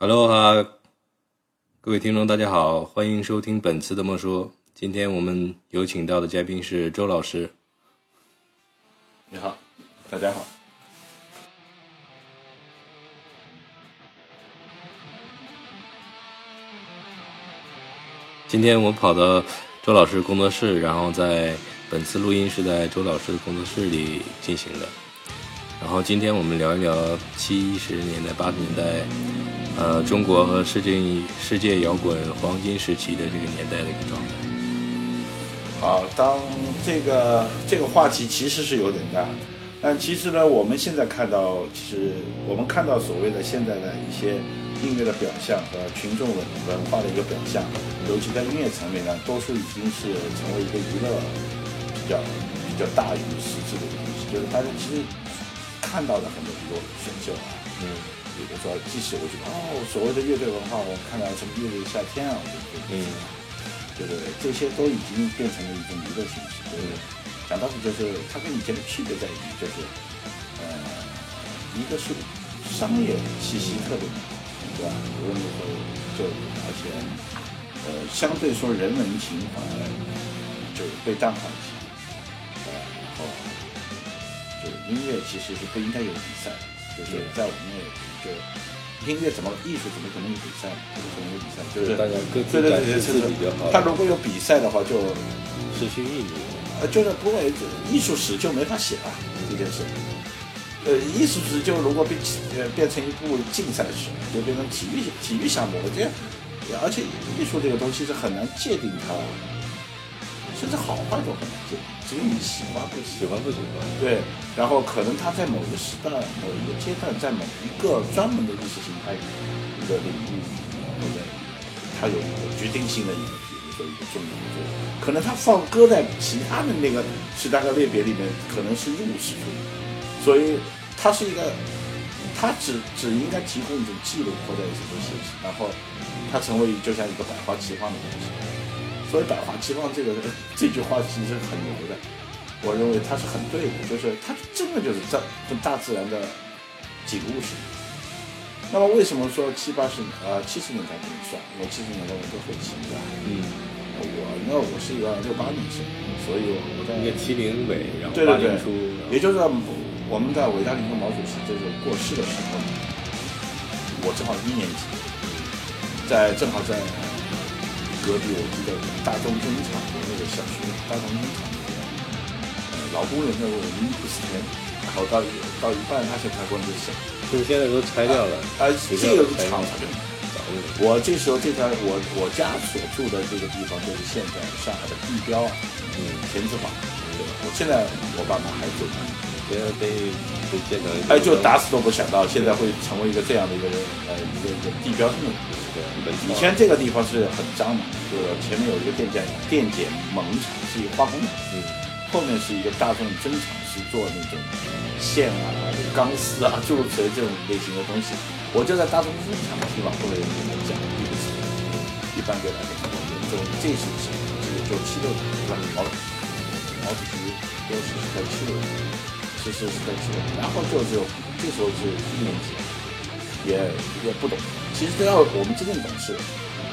Hello 哈，各位听众，大家好，欢迎收听本次的莫说。今天我们有请到的嘉宾是周老师。你好，大家好。今天我跑到周老师工作室，然后在本次录音是在周老师的工作室里进行的。然后今天我们聊一聊七十年代、八十年代。呃，中国和世界世界摇滚黄金时期的这个年代的一个状态。好，当这个这个话题其实是有点大，但其实呢，我们现在看到，其实我们看到所谓的现在的一些音乐的表象和群众文文化的一个表象，尤其在音乐层面呢，多数已经是成为一个娱乐比较比较大于实质的东西，就是大家其实看到的很多很多选秀啊，嗯。比如说，即使我觉得哦，所谓的乐队文化，我看到什么乐队夏天啊，我就觉得，嗯，就是这些都已经变成了一种娱乐形式。就是讲到底，就是它跟以前的区别在于，就是呃，一个是商业气息特别浓，对吧？无论如何，就而且呃，相对说人文情怀就被淡化一些，呃，然后就音乐其实是不应该有比赛。就是在我们那，就音乐怎么艺术怎么可能有比赛？不可能有比赛，就是大家各自感觉自己比较好。他如果有比赛的话，就失去意义。呃，就是不会，艺术史就没法写了这件事。呃，艺术史就如果变呃变成一部竞赛史，就变成体育体育项目了。这样，而且艺术这个东西是很难界定它。甚至好坏都很难界定，只有你喜欢不喜欢不喜欢。对，然后可能他在某一个时代、某一个阶段，在某一个专门的意识形态一个领域，或者他有一个决定性的一个，比如说一个重要的作用。可能他放搁在其他的那个时代和类别里面，可能是一无是处。所以它是一个，它只只应该提供一种记录或者什么形式，然后它成为就像一个百花齐放的东西。所以百花齐放这个这句话其实很牛的，我认为它是很对的，就是它真的就是在跟大自然的景物似的。那么为什么说七八十年啊七十年代这么算？因为七十年代我都很轻的。嗯，我那我是一个六八年生，所以我在一个七零尾，然后八零初，也就是我们在伟大领袖毛主席这个过世的时候，我正好一年级，在正好在。隔壁我记得大众工厂的那个小学，大众工厂那个呃老工人的我们不是天，然后到到一半他就开关就响，就是现在都拆掉了。啊，这个厂就我这时候这条我我家所住的这个地方就是现在上海的地标，嗯，田子坊。对我现在我爸妈还住那里，现在被被建成，哎，就打死都不想到现在会成为一个这样的一个人呃一个一个地标性的。以前这个地方是很脏的，就是前面有一个电解电解锰厂，是一个化工厂，嗯，后面是一个大众针厂，是做那种线啊、钢丝啊诸如此类这种类型的东西。我就在大众针厂的地方，后面跟他讲一个事情，一般给大家讲，就这是什么？这个就七六年，对吧？毛毛主席过世是在七六年，其实是在七六年，然后就就这时候是一年级，也也不懂。其实都要我们真正懂事。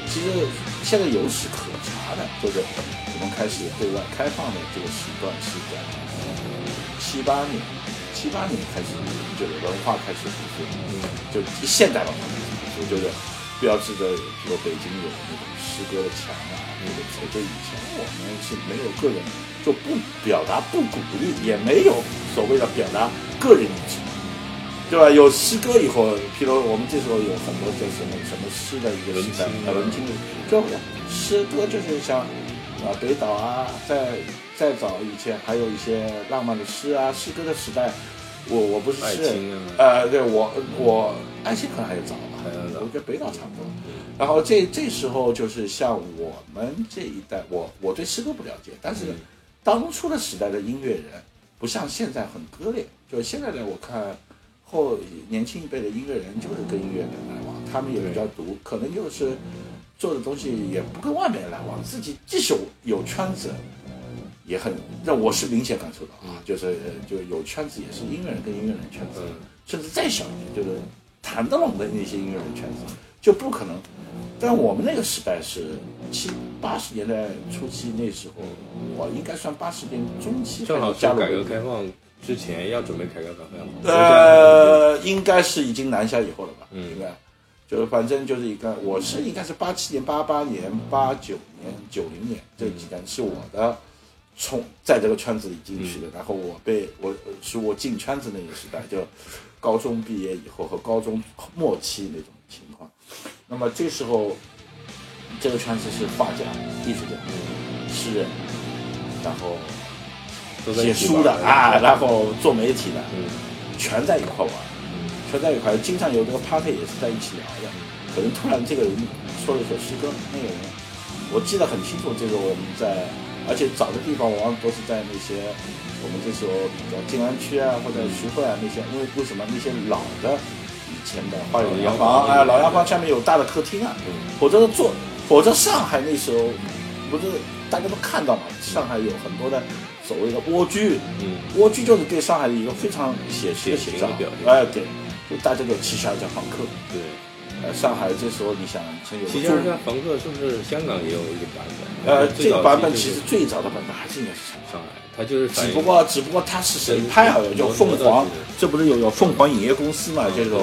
其实现在有史可查的，就是我们开始对外开放的这个时段是在七八年，七八年开始就是文化开始复苏，就现代文化复苏，就是标志着，比如北京有那种诗歌的墙啊，那个就以前我们是没有个人，就不表达、不鼓励，也没有所谓的表达个人意志。对吧？有诗歌以后，譬如我们这时候有很多叫什么什么诗的一个时代，啊，文青的，就诗歌就是像啊北岛啊，在再早以前还有一些浪漫的诗啊，诗歌的时代，我我不是诗人，呃，对我我爱情可能还有早吧，我觉得北岛差不多。然后这这时候就是像我们这一代，我我对诗歌不了解，但是当初的时代的音乐人不像现在很割裂，就现在的我看。后年轻一辈的音乐人就是跟音乐人来往，他们也比较独，可能就是做的东西也不跟外面来往，自己即使有圈子，也很那我是明显感受到啊，就是就有圈子也是音乐人跟音乐人圈子，甚至再小一点，就是谈得拢的那些音乐人圈子，就不可能。但我们那个时代是七八十年代初期，那时候我应该算八十年中期，正好加入改革开放之前要准备改革开放。呃，应该是已经南下以后了吧？嗯，应该就是反正就是一个，我是应该是八七年、八八年、八九年、九零年这几年是我的从在这个圈子里进去的，然后我被我是我进圈子那个时代，就高中毕业以后和高中末期那种情况。那么这时候，这个圈子是画家、艺术家、诗人，然后写书的啊，然后做媒体的，全在一块玩，全在一块，经常有这个 party 也是在一起聊的。可能突然这个人说了一首诗歌，那个人我记得很清楚，这个我们在，而且找的地方往往都是在那些我们这时候比较静安区啊或者徐汇啊那些，因为为什么那些老的。前的花园洋房，哎，老洋房下面有大的客厅啊，否则做，否则上海那时候不是大家都看到嘛，上海有很多的所谓的蜗居，嗯，蜗居就是对上海的一个非常写实的写照，哎，对，就大家就七十二家房客，对，呃，上海这时候你想，七十二家房客是不是香港也有一个版本？呃，这个版本其实最早的版本还是应该是上海。他就是，只不过只不过他是谁拍好的？叫凤凰，这不是有有凤凰影业公司嘛？这种。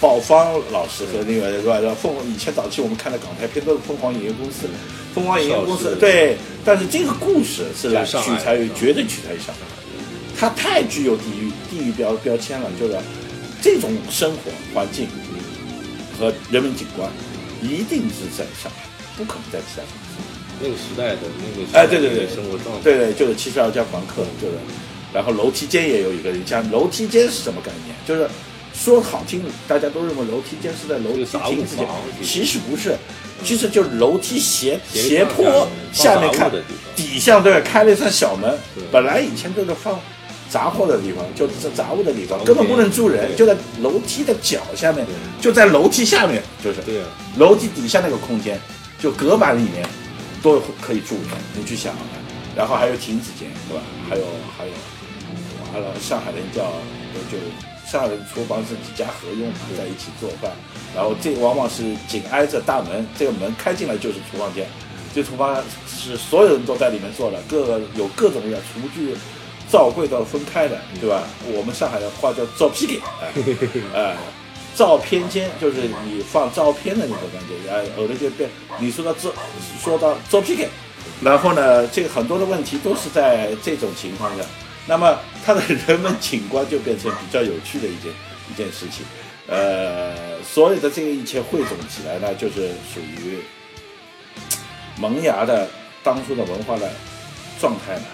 宝芳老师和那个是。吧？凤以前早期我们看的港台片都是。凤凰影业公司，凤凰影业公司对。但是。这个故事是。来取材于绝对取材于上海，它太具有地域地域标标签了，就是。这种生活环境和人文景观一定是。在上海，不可能在其他城市。那个时代的那个哎，对对对，生活状态，对对，就是七十二家房客，就是，然后楼梯间也有一个人家，楼梯间是什么概念？就是。说好听，大家都认为楼梯间是在楼梯亭之间，其实。不是，其实就是楼梯斜斜坡下面看底下对开了一扇小门，本来以前都是放杂货的地方，就是杂物的地方，根本不能住人，就在楼梯的脚下面，就在楼梯下面，就是。楼梯底下那个空间，就隔板里面都可以住人，你去想，然后还有亭子间，对吧？还有还有，完了，上海人叫就。上海的厨房是几家合用嘛，在一起做饭，然后这往往是紧挨着大门，这个门开进来就是厨房间，这厨房是所有人都在里面做的，各有各种各样厨具、灶柜都分开的，对吧？我们上海的话叫照片间，哎，照片间就是你放照片的那种感觉，哎，偶然就变，你说到照，说到照片间，然后呢，这个很多的问题都是在这种情况下。那么它的人文景观就变成比较有趣的一件 一件事情，呃，所有的这一切汇总起来呢，就是属于萌芽的当初的文化的状态呢。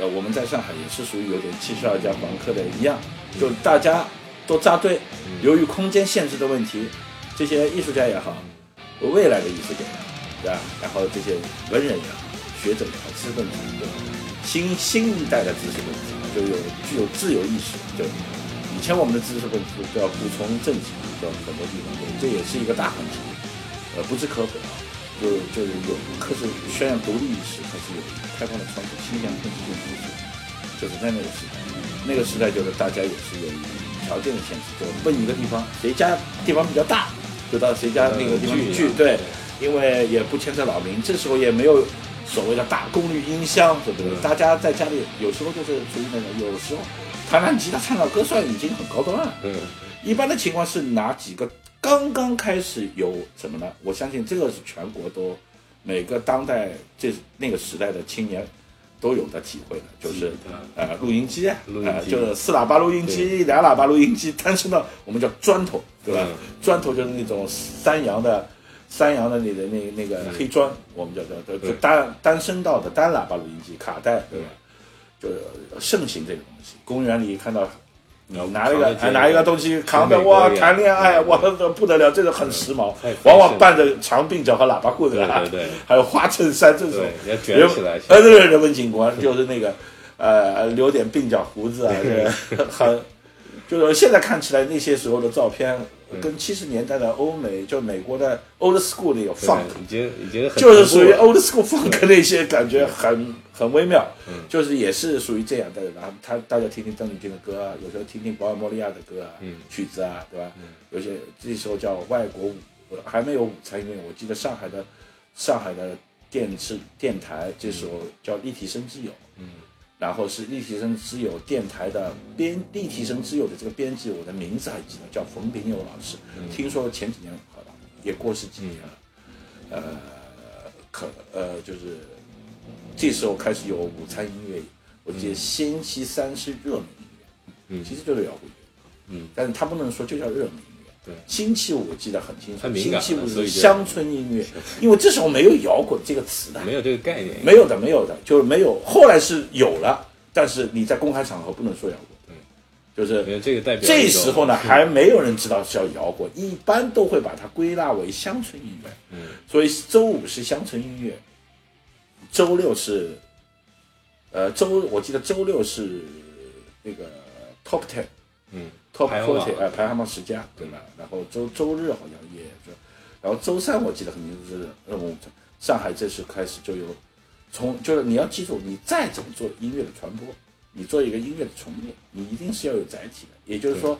呃，我们在上海也是属于有点七十二家房客的一样，就大家都扎堆，由于空间限制的问题，这些艺术家也好，未来的艺术家，对吧？然后这些文人也好，学者也好，知识分子对吧？新新一代的知识分子就有具有自由意识，就以前我们的知识分子都要服从政体，到很多地方都，这也是一个大问题，呃，不置可否啊。就就是有，可是宣扬独立意识，还是有开放的窗口、新疆跟世界知识，就是在那个时代，那个时代就是大家也是有条件的限制，就问一个地方，谁家地方比较大，就到谁家那个地方聚，对，因为也不牵扯老民，这时候也没有。所谓的大功率音箱，对不对？大家在家里有时候就是属于那种，有时候弹弹吉他、唱唱歌，算已经很高端了。嗯，一般的情况是哪几个刚刚开始有什么呢？我相信这个是全国都每个当代这那个时代的青年都有的体会的，就是呃录音机，呃就是四喇叭录音机、两喇叭录音机，但是呢我们叫砖头，对吧？砖头就是那种三洋的。三洋的那的那那个黑砖，我们叫叫就单单声道的单喇叭录音机，卡带对。吧？就盛行这个东西。公园里看到，拿一个拿一个东西扛着哇谈恋爱哇不得了，这个很时髦，往往伴着长鬓角和喇叭裤对对对，还有花衬衫这种，要卷起来，呃对人文景观就是那个呃留点鬓角胡子啊，很。就是现在看起来那些时候的照片，跟七十年代的欧美，就美国的 old school 那个 funk，已经已经很就是属于 old school funk 那些感觉很很微妙，就是也是属于这样的。然后他大家听听邓丽君的歌啊，有时候听听保尔·莫利亚的歌啊，曲子啊，对吧？有些这时候叫外国舞，还没有舞台音乐。我记得上海的上海的电视电台，这时候叫立体声之友。然后是立体声之友电台的编，立体声之友的这个编辑，我的名字还记得，叫冯炳友老师。听说前几年也过世几年了。呃，可呃就是这时候开始有午餐音乐，我记得星期三是热门音乐，嗯，其实就是摇滚乐，嗯，但是他不能说就叫热门。对，星期五我记得很清楚，星期五是乡村音乐，因为这时候没有摇滚这个词的，没有这个概念，没有的，没有的，就是没有。后来是有了，但是你在公开场合不能说摇滚，就是这个代表。这时候呢，还没有人知道叫摇滚，一般都会把它归纳为乡村音乐。嗯，所以周五是乡村音乐，周六是，呃，周我记得周六是那个 Top Ten，嗯。Top Forty 哎，排行榜十佳，对吧？然后周周日好像也是，然后周三我记得很清楚是任务。上海这次开始就有，从就是你要记住，你再怎么做音乐的传播，你做一个音乐的从业，你一定是要有载体的。也就是说，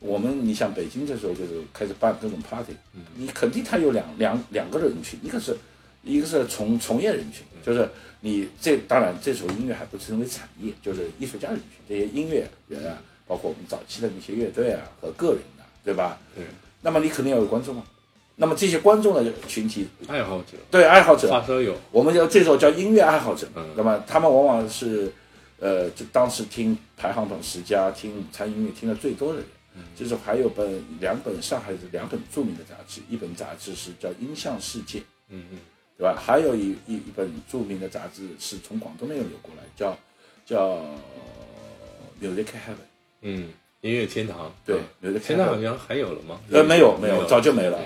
我们你像北京这时候就是开始办各种 party，你肯定它有两两两个人群，一个是一个是从从业人群，就是你这当然这时候音乐还不称为产业，就是艺术家人群，这些音乐人啊。包括我们早期的那些乐队啊和个人的，对吧？对。那么你肯定要有观众啊。那么这些观众的群体，爱好者，对爱好者，发烧友，我们叫这时候叫音乐爱好者。嗯。那么他们往往是，呃，就当时听排行榜十佳、听午餐音乐听的最多的人。嗯。就是还有本两本上海的两本著名的杂志，一本杂志是叫《音像世界》，嗯嗯，对吧？还有一一一本著名的杂志是从广东那边流过来，叫叫《Music Heaven》。嗯，音乐天堂对，现在好像还有了吗？呃，没有，没有，早就没了。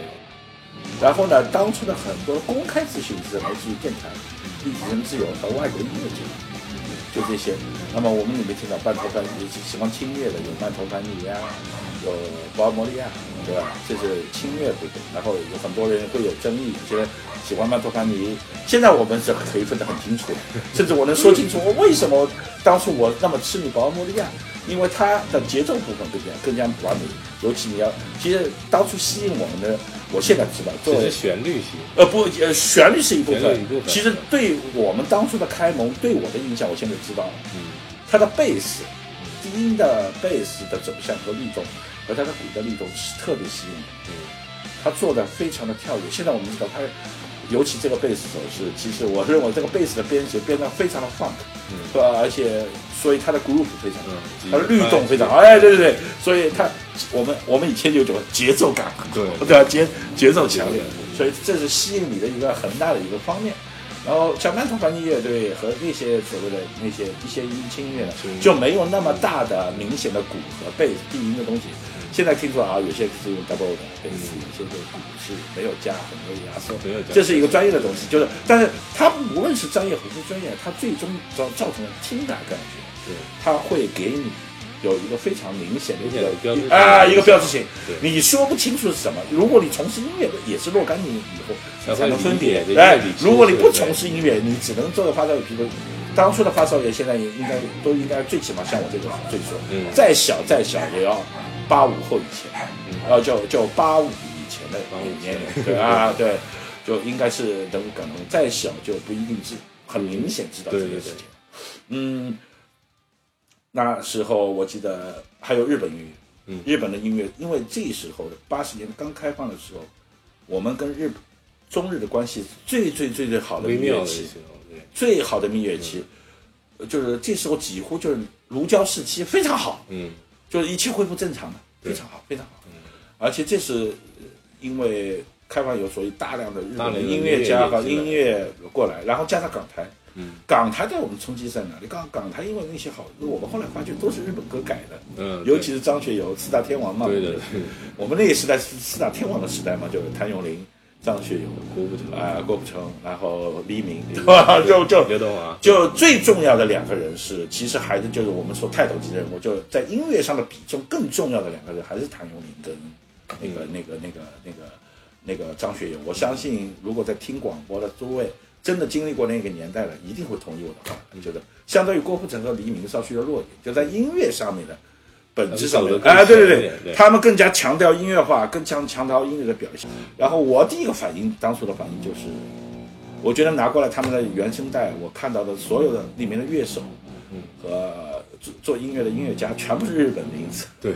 然后呢，当初的很多公开咨询是来自于电台、立体声自由和外国音乐节，就这些。那么我们里面听到半头翻译，喜欢听乐的有半头翻译呀，有保尔·莫利亚，对吧？这是轻乐部分。然后有很多人会有争议，觉得喜欢曼托凡尼。现在我们是可以分得很清楚，甚至我能说清楚我为什么当初我那么痴迷保尔·莫利亚。因为它的节奏部分更加更加完美，尤其你要，其实当初吸引我们的，我现在知道，这是旋律型，呃不，呃旋律是一部分，其实对我们当初的开蒙，对我的印象，我现在知道了，嗯，它的贝斯，低音的贝斯的走向和律动，和它的鼓的律动是特别吸引的，嗯，他做的非常的跳跃。现在我们知道他，尤其这个贝斯手势，其实我认为这个贝斯的编写编得非常的 funk，嗯，是吧？而且。所以他的 groove 非常，他的律动非常好，哎，对对对，所以他我们我们以前就讲节奏感，对对啊，节节奏强烈，所以这是吸引你的一个很大的一个方面。然后像曼陀凡尼乐队和那些所谓的那些一些音轻音乐呢，就没有那么大的明显的鼓和贝斯低音的东西。现在听说啊，有些是用 double 的贝斯，有些是鼓是没有加很多压缩，没有加这是一个专业的东西。就是，但是它无论是专业还是专业，它最终造造成了听感感觉。他会给你有一个非常明显的一个啊一个标志性，你说不清楚是什么。如果你从事音乐的，也是若干年以后才能分别。哎，如果你不从事音乐，你只能做个发烧友。比如当初的发烧友，现在也应该都应该最起码像我这种岁数，再小再小也要八五后以前，呃，就就八五以前的年龄，对啊，对，就应该是能可能再小就不一定知很明显知道这个事情，嗯。那时候我记得还有日本音乐，日本的音乐，因为这时候的八十年刚开放的时候，我们跟日中日的关系最最最最好的蜜月期，最好的蜜月期，就是这时候几乎就是如胶似漆，非常好，嗯，就是一切恢复正常的，非常好，非常好，嗯，而且这是因为开放有所以大量的日本的音乐家和音乐过来，然后加上港台。港台对我们冲击在哪里？港港台因为那些好，我们后来发觉都是日本歌改的，嗯，尤其是张学友四大天王嘛，对的，我们那个时代是四大天王的时代嘛，就是谭咏麟、张学友、郭富城。啊、郭富城，然后黎明，对吧？就就刘德华，就最重要的两个人是，其实还是就是我们说泰斗级人物，就在音乐上的比重更重要的两个人，还是谭咏麟跟那个那个那个那个那个张学友。我相信，如果在听广播的诸位真的经历过那个年代的，一定会同意我的话，觉得相当于郭富城和黎明稍许的弱点，就在音乐上面的本质上哎，对对对他们更加强调音乐化，更强强调音乐的表现。然后我第一个反应，当初的反应就是，我觉得拿过来他们的原声带，我看到的所有的里面的乐手和做做音乐的音乐家，全部是日本名字。对，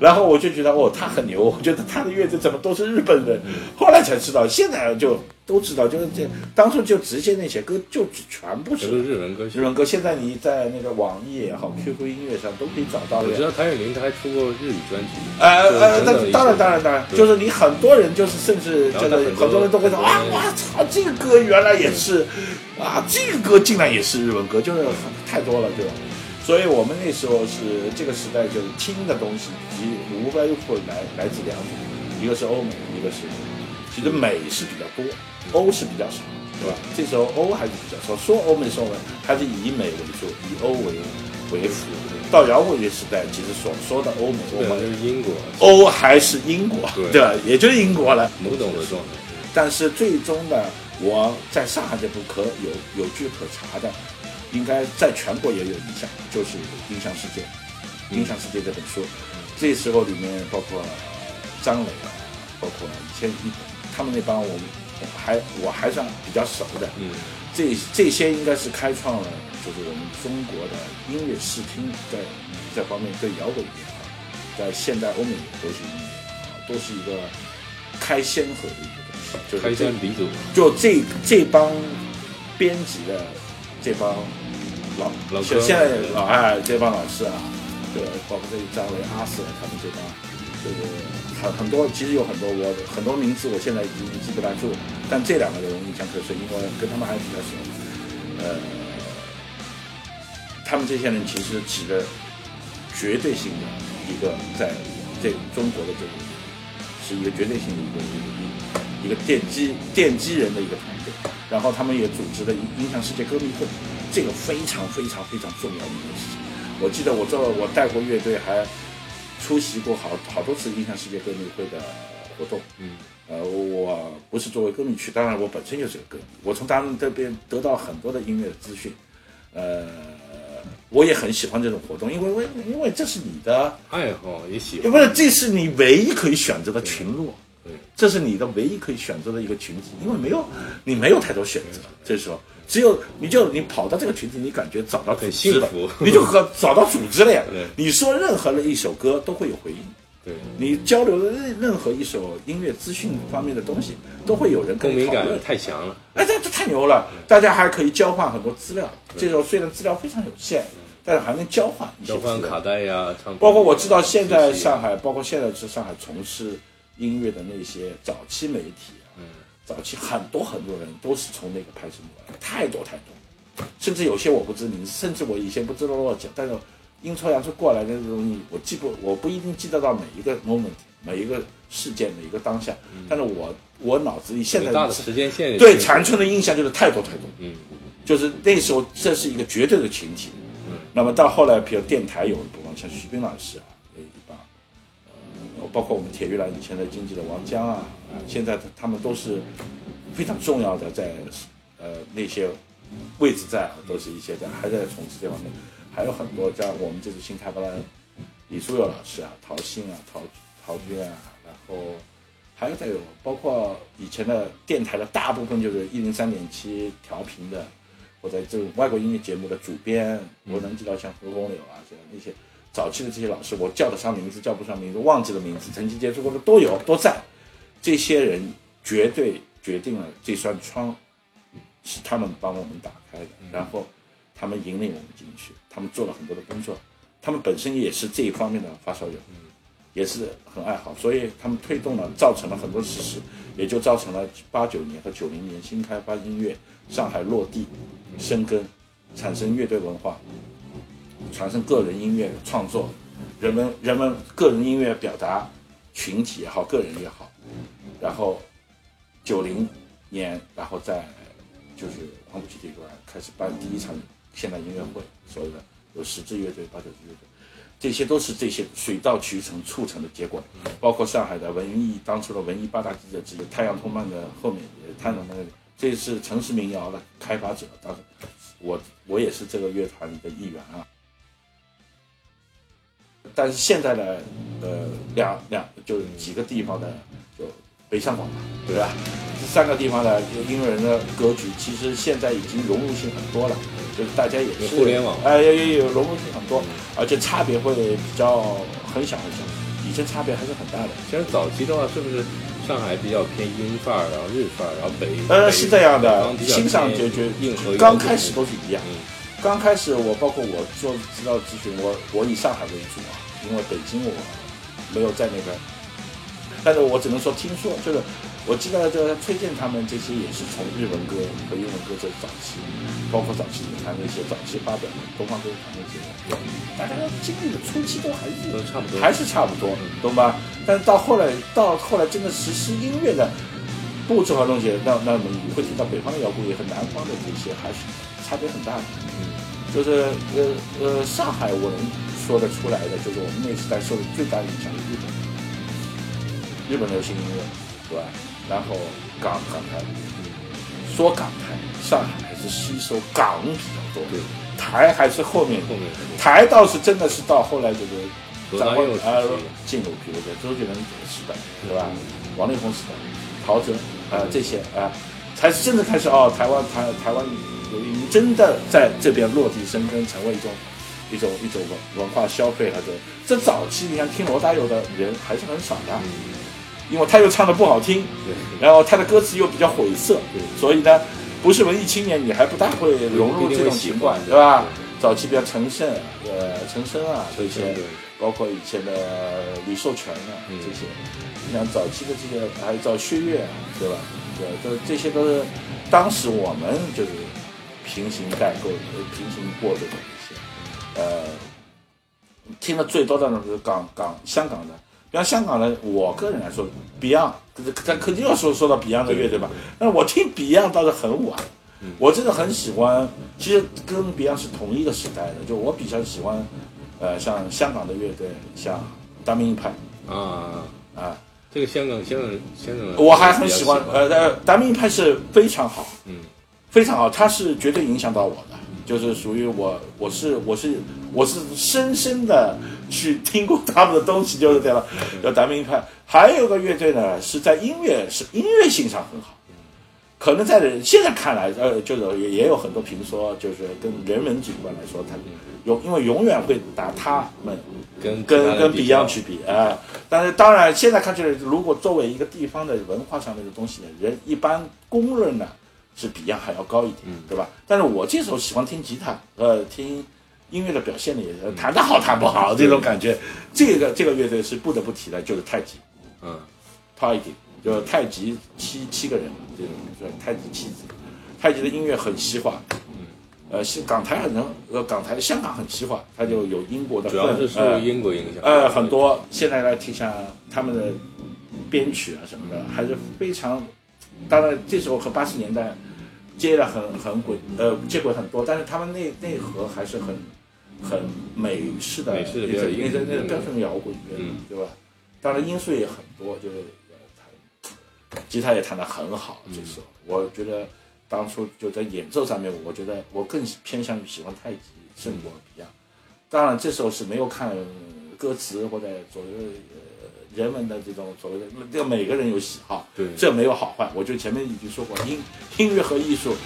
然后我就觉得哦，他很牛，我觉得他的乐队怎么都是日本人。后来才知道，现在就都知道，就是这当初就直接那些歌就全部是日文歌日。文歌。现在你在那个网易也好，QQ 音乐上都可以找到的我知。道谭咏麟他还出过日语专辑，呃呃，就是真的但当然当然当然，就是你很多人就是甚至这个然后他很多人都会说啊我操，这个歌原来也是啊，这个歌竟然也是日文歌，就是太多了，对吧？所以我们那时候是这个时代，就是听的东西，其实无非会来来自两种，一个是欧美，一个是其实美是比较多，欧是比较少，对吧？这时候欧还是比较少，说欧美说文还是以美为主，以欧为为辅。到摇滚乐时代，其实所说的欧美，我对，们就是英国欧还是英国，对吧？也就是英国了。懵懂的状态。但是最终呢，我在上海这部可有有据可查的，应该在全国也有影响，就是《音像世界》。《音像世界》这本书，这时候里面包括张磊啊，包括以前一他们那帮我们还我还算比较熟的，嗯，这这些应该是开创了，就是我们中国的音乐视听在这方面对摇滚乐啊，在现代欧美流行音乐啊，都是一个开先河的一个东西，就是开这山鼻祖，就这这帮编辑的这帮老老哥。现在老哎这帮老师啊，对包括这张伟、阿瑟他们这帮，这个很很多，其实有很多我很多名字我现在已经记不大住了，但这两个人我印象特深，因为跟他们还比较熟。呃，他们这些人其实起了绝对性的一个在这个中国的这个是一个绝对性的一个一个一个一个奠基奠基人的一个团队，然后他们也组织了音响世界歌迷会，这个非常非常非常重要的一件事情。我记得我做我带过乐队，还出席过好好多次音响世界歌迷会的活动。嗯，呃，我不是作为歌迷去，当然我本身就是个歌迷，我从他们这边得到很多的音乐的资讯。呃，我也很喜欢这种活动，因为为因为这是你的，爱好也喜欢。不是这是你唯一可以选择的群落。对，这是你的唯一可以选择的一个群体，因为没有你没有太多选择，这时候只有你就你跑到这个群体，你感觉找到组很织了幸福，你就和找到组织了呀。你说任何的一首歌都会有回应，对，你交流的任任何一首音乐资讯方面的东西，都会有人跟你讨论。太强了。哎，这这太牛了！大家还可以交换很多资料，这种虽然资料非常有限，但是还能交换一些。交换卡带呀，包括我知道现在上海，包括现在是上海从事音乐的那些早期媒体啊，嗯早期很多很多人都是从那个派生过来，太多太多，甚至有些我不知名，甚至我以前不知道多少讲，但是阴错阳错过来的这种东西，我记不，我不一定记得到每一个 moment，每一个事件，每一个当下，但是我我脑子里现在很大的时间线。对长春的印象就是太多太多，嗯，就是那时候这是一个绝对的群体。那么到后来，比如电台有一部分，像徐斌老师啊，有一帮，呃，包括我们铁玉兰以前的经纪的王江啊，啊，现在他们都是非常重要的，在呃那些位置在啊，都是一些在还在从事这方面，还有很多像我们这次新开发的李书友老师啊、陶鑫啊、陶陶军啊，然后还有再有包括以前的电台的大部分就是一零三点七调频的。或者这种外国音乐节目的主编，我能记到像何红柳啊这样那些早期的这些老师，我叫得上名字，叫不上名字，忘记了名字，曾经接触过的都有，都在。这些人绝对决定了这扇窗是他们帮我们打开的，然后他们引领我们进去，他们做了很多的工作，他们本身也是这一方面的发烧友，也是很爱好，所以他们推动了，造成了很多事实，也就造成了八九年和九零年新开发音乐上海落地。生根，产生乐队文化，产生个人音乐创作，人们人们个人音乐表达，群体也好，个人也好，然后九零年，然后在就是黄浦区体育馆开始办第一场现代音乐会，所有的有十支乐队、八九支乐队，这些都是这些水到渠成促成的结果。包括上海的文艺当初的文艺八大记者之一《太阳通漫》的后面也探讨那个，这是城市民谣的开发者。当时我我也是这个乐团的一员啊。但是现在的呃两两就是几个地方的就北上广嘛，对吧？这三个地方的音乐人的格局，其实现在已经融入性很多了，就是大家也是互联网，哎，也也有融入性很多，而且差别会比较很小很小，以前差别还是很大的。其实早期的话，是不是上海比较偏英范儿，然后日范儿，然后北呃是这样的，欣赏解决硬核，刚开始都是一样。刚开始我包括我做资料咨询，我我以上海为主啊，因为北京我没有在那边。但是我只能说听说，就是我记得就是崔健他们这些也是从日文歌和英文歌这早期，包括早期你看那些早期发表的东方歌坛那些，大家经历的初期都还是都差不多，还是差不多，懂吧？但是到后来到后来真的实施音乐的布置和东西，那那么你会听到北方的摇滚乐和南方的这些还是差别很大的。嗯，就是呃呃，上海我能说得出来的，就是我们那时代受的最大影响是日本。日本流行音乐，对吧？然后港港台，说港台，上海还是吸收港比较多，对，台还是后面后面台倒是真的是到后来这个张惠啊进入，比如说周杰伦时代，对吧？王力宏时代，陶喆啊这些啊，才是真的开始哦，台湾台台湾流行真的在这边落地生根，成为一种。一种一种文文化消费，还是这早期你看听罗大佑的人还是很少的，因为他又唱的不好听，然后他的歌词又比较晦涩，所以呢，不是文艺青年你还不大会融入这种情况，对吧？早期比较陈胜，呃，陈升啊这些，包括以前的李寿全啊这些，你像早期的这些，还有赵薛岳，对吧？对，都这些都是当时我们就是平行代沟、平行过的。呃，听的最多的呢是港港香港的，比方香港的，我个人来说，Beyond，咱肯定要说说到 Beyond 的乐队吧。但我听 Beyond 倒是很晚，我真的很喜欢，其实跟 Beyond 是同一个时代的，就我比较喜欢，呃，像香港的乐队，像达明一派啊啊，这个香港香港香港，我还很喜欢，呃呃，达明一派是非常好，嗯，非常好，他是绝对影响到我的。就是属于我，我是我是我是深深的去听过他们的东西，就是这样。叫达明一派，还有个乐队呢，是在音乐是音乐性上很好，可能在现在看来，呃，就是也也有很多评说，就是跟人文景观来说，他永因为永远会拿他们跟跟跟 Beyond 去比啊。但是当然，现在看起来，如果作为一个地方的文化上面的东西呢，人一般公认呢。是比 d 还要高一点，对吧？但是我这时候喜欢听吉他，呃，听音乐的表现力，弹得好弹不好这种感觉。这个这个乐队是不得不提的，就是太极，嗯，Tidy，就太极七七个人这种，是太极七子。太极的音乐很西化，嗯，呃，是港台很能，呃，港台香港很西化，它就有英国的，主要是受英国影响，呃，很多。现在来听下他们的编曲啊什么的，还是非常。当然，这时候和八十年代接了很很轨，呃，接轨很多，但是他们内内核还是很很美式的，美式的那个那个那个标准摇滚乐，对吧？当然因素也很多，就是弹吉他也弹得很好。这时候，我觉得当初就在演奏上面，我觉得我更偏向于喜欢太极胜过 Beyond。当然，这时候是没有看歌词或者左右。人文的这种所谓的，这个每个人有喜好，对，这没有好坏。我就前面已经说过，音音乐和艺术，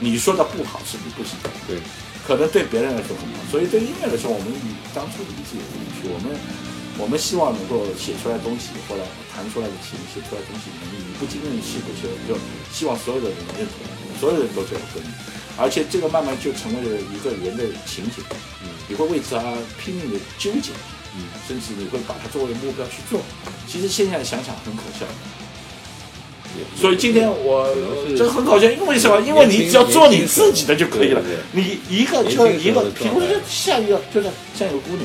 你说的不好是你不行，对，可能对别人来说很好。所以对音乐来说，我们当初理解有兴趣，我们我们希望能够写出来东西，或者弹出来的琴，写出来东西，你不仅仅是不是就希望所有的人认同，所有人都这样跟你，而且这个慢慢就成为了一个人的情节，嗯，你会为此而拼命的纠结。嗯，甚至你会把它作为目标去做，其实现在想想很可笑。所以今天我这很搞笑，因为什么？因为你只要做你自己的就可以了。你一个就一个，比如说像一个，就是像一个姑娘，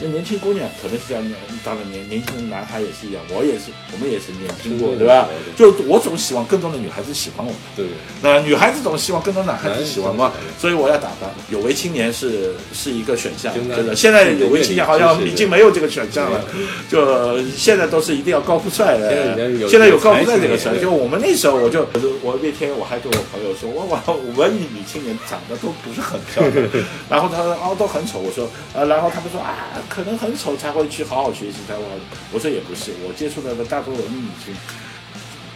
那年轻姑娘可能是这样，当然年年轻的男孩也是一样，我也是，我们也是年轻过，对吧？就我总希望更多的女孩子喜欢我，对。那女孩子总希望更多男孩子喜欢嘛，所以我要打扮，有为青年是是一个选项，现在对的。现在有为青年好像已经没有这个选项了，就现在都是一定要高富帅的现在有。高富帅这个事就我们那时候，我就我那天我还跟我朋友说，我我文艺女青年长得都不是很漂亮，然后他说哦都很丑，我说呃，然后他们说啊可能很丑才会去好好学习才会好，我说也不是，我接触到的大多文艺女性。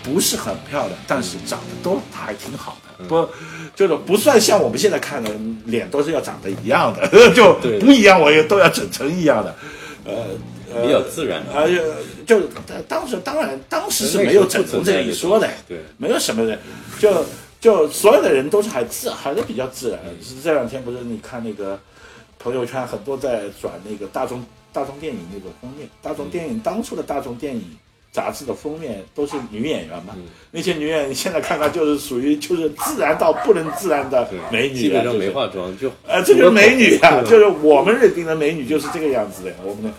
不是很漂亮，但是长得都还挺好的，不，就是不算像我们现在看的脸都是要长得一样的，就不一样，我也都要整成一样的，呃，呃比较自然而且就当时当然当时是没有整容这一说的，对。没有什么人，就就所有的人都是还自还是比较自然。是这两天不是你看那个朋友圈很多在转那个大众大众电影那个封面，大众电影当初的大众电影。杂志的封面都是女演员嘛，那些女演员现在看看就是属于就是自然到不能自然的美女、啊，基本上没化妆就呃，这就是美女啊，就是我们认定的美女就是这个样子的。我们的